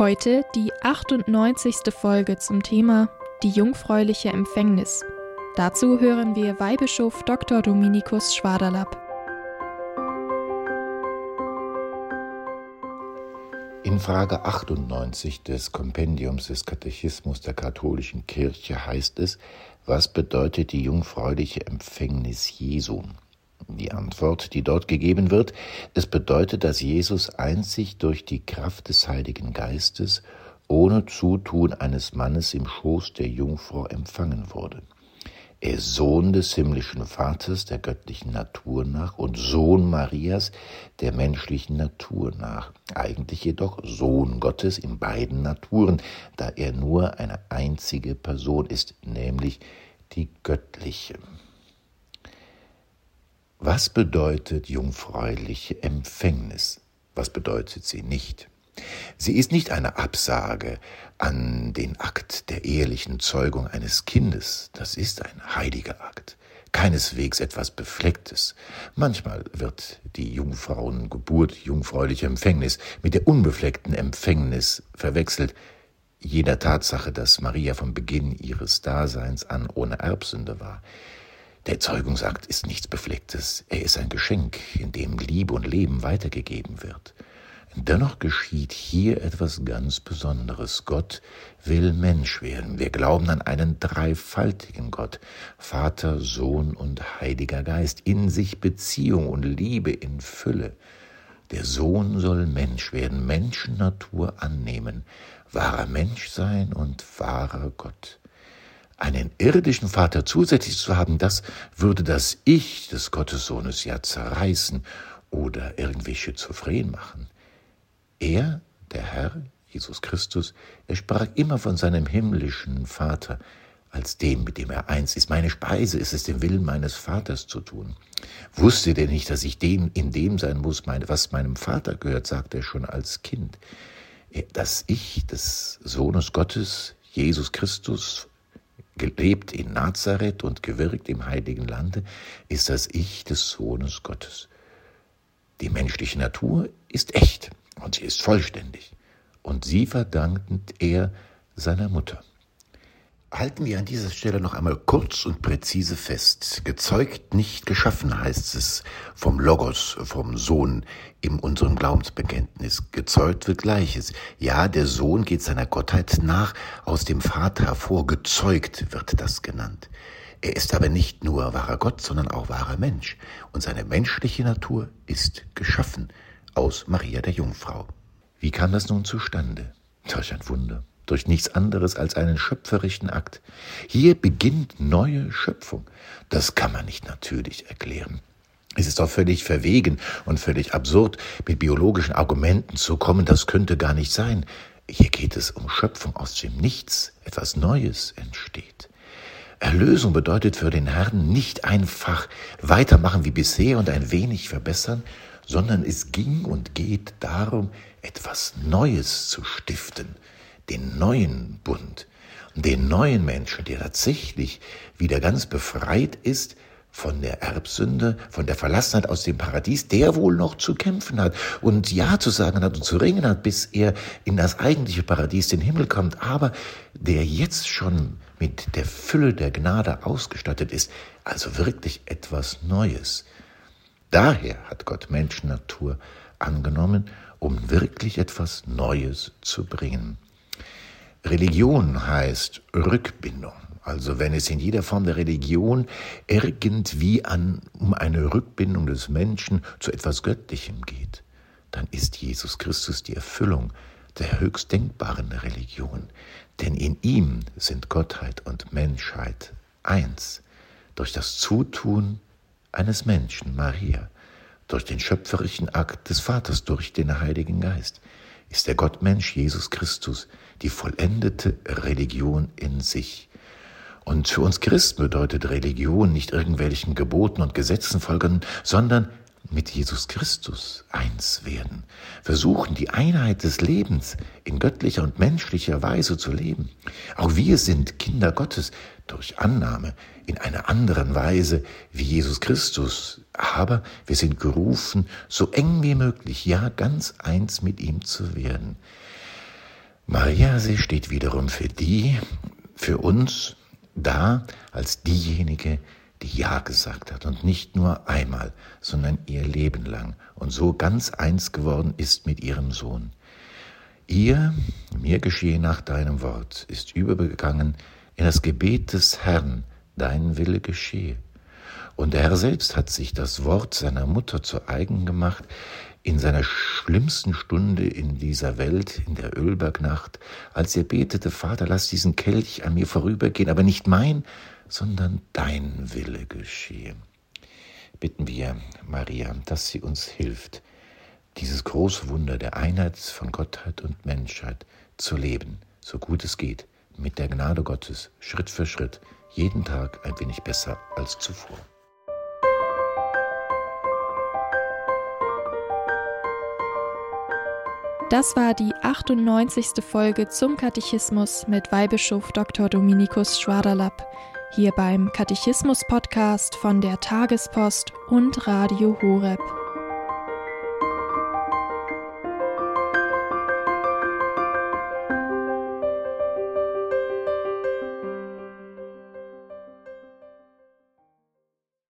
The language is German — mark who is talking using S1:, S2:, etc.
S1: Heute die 98. Folge zum Thema Die jungfräuliche Empfängnis. Dazu hören wir Weihbischof Dr. Dominikus Schwaderlapp.
S2: In Frage 98 des Kompendiums des Katechismus der katholischen Kirche heißt es, was bedeutet die jungfräuliche Empfängnis Jesu? Die Antwort, die dort gegeben wird, es bedeutet, dass Jesus einzig durch die Kraft des Heiligen Geistes ohne Zutun eines Mannes im Schoß der Jungfrau empfangen wurde. Er ist Sohn des himmlischen Vaters der göttlichen Natur nach und Sohn Marias der menschlichen Natur nach, eigentlich jedoch Sohn Gottes in beiden Naturen, da er nur eine einzige Person ist, nämlich die göttliche. Was bedeutet jungfräuliche Empfängnis? Was bedeutet sie nicht? Sie ist nicht eine Absage an den Akt der ehelichen Zeugung eines Kindes. Das ist ein heiliger Akt. Keineswegs etwas Beflecktes. Manchmal wird die Jungfrauengeburt, jungfräuliche Empfängnis mit der unbefleckten Empfängnis verwechselt, jener Tatsache, dass Maria vom Beginn ihres Daseins an ohne Erbsünde war. Der Zeugungsakt ist nichts Beflecktes, er ist ein Geschenk, in dem Liebe und Leben weitergegeben wird. Dennoch geschieht hier etwas ganz Besonderes. Gott will Mensch werden. Wir glauben an einen dreifaltigen Gott, Vater, Sohn und Heiliger Geist, in sich Beziehung und Liebe in Fülle. Der Sohn soll Mensch werden, Menschennatur annehmen, wahrer Mensch sein und wahrer Gott einen irdischen Vater zusätzlich zu haben, das würde das Ich des Gottessohnes ja zerreißen oder irgendwie schizophren machen. Er, der Herr, Jesus Christus, er sprach immer von seinem himmlischen Vater als dem, mit dem er eins ist. Meine Speise ist es, den Willen meines Vaters zu tun. Wusste der nicht, dass ich dem in dem sein muss, was meinem Vater gehört, sagte er schon als Kind. Das Ich des Sohnes Gottes, Jesus Christus, gelebt in Nazareth und gewirkt im heiligen Lande, ist das Ich des Sohnes Gottes. Die menschliche Natur ist echt und sie ist vollständig. Und sie verdankt er seiner Mutter. Halten wir an dieser Stelle noch einmal kurz und präzise fest. Gezeugt, nicht geschaffen heißt es vom Logos, vom Sohn in unserem Glaubensbekenntnis. Gezeugt wird Gleiches. Ja, der Sohn geht seiner Gottheit nach, aus dem Vater hervor. Gezeugt wird das genannt. Er ist aber nicht nur wahrer Gott, sondern auch wahrer Mensch. Und seine menschliche Natur ist geschaffen aus Maria der Jungfrau. Wie kam das nun zustande? Durch ein Wunder durch nichts anderes als einen schöpferischen Akt. Hier beginnt neue Schöpfung. Das kann man nicht natürlich erklären. Es ist auch völlig verwegen und völlig absurd, mit biologischen Argumenten zu kommen, das könnte gar nicht sein. Hier geht es um Schöpfung aus dem Nichts, etwas Neues entsteht. Erlösung bedeutet für den Herrn nicht einfach weitermachen wie bisher und ein wenig verbessern, sondern es ging und geht darum, etwas Neues zu stiften, den neuen Bund, den neuen Menschen, der tatsächlich wieder ganz befreit ist von der Erbsünde, von der Verlassenheit aus dem Paradies, der wohl noch zu kämpfen hat und Ja zu sagen hat und zu ringen hat, bis er in das eigentliche Paradies, den Himmel kommt, aber der jetzt schon mit der Fülle der Gnade ausgestattet ist, also wirklich etwas Neues. Daher hat Gott Menschennatur angenommen, um wirklich etwas Neues zu bringen. Religion heißt Rückbindung. Also wenn es in jeder Form der Religion irgendwie an, um eine Rückbindung des Menschen zu etwas Göttlichem geht, dann ist Jesus Christus die Erfüllung der höchst denkbaren Religion. Denn in ihm sind Gottheit und Menschheit eins. Durch das Zutun eines Menschen, Maria, durch den schöpferischen Akt des Vaters, durch den Heiligen Geist. Ist der Gottmensch Jesus Christus die vollendete Religion in sich. Und für uns Christen bedeutet Religion nicht irgendwelchen Geboten und Gesetzen folgen, sondern mit Jesus Christus eins werden, versuchen die Einheit des Lebens in göttlicher und menschlicher Weise zu leben. Auch wir sind Kinder Gottes durch Annahme in einer anderen Weise wie Jesus Christus, aber wir sind gerufen, so eng wie möglich, ja ganz eins mit ihm zu werden. Maria, sie steht wiederum für die, für uns da als diejenige, die Ja gesagt hat und nicht nur einmal, sondern ihr Leben lang und so ganz eins geworden ist mit ihrem Sohn. Ihr, mir geschehe nach deinem Wort, ist übergegangen in das Gebet des Herrn, dein Wille geschehe. Und der Herr selbst hat sich das Wort seiner Mutter zu eigen gemacht, in seiner schlimmsten Stunde in dieser Welt, in der Ölbergnacht, als er betete, Vater, lass diesen Kelch an mir vorübergehen, aber nicht mein, sondern dein Wille geschehe. Bitten wir Maria, dass sie uns hilft, dieses große Wunder der Einheit von Gottheit und Menschheit zu leben, so gut es geht, mit der Gnade Gottes, Schritt für Schritt, jeden Tag ein wenig besser als zuvor.
S1: Das war die 98. Folge zum Katechismus mit Weihbischof Dr. Dominikus Schwaderlapp hier beim Katechismus-Podcast von der Tagespost und Radio Horeb.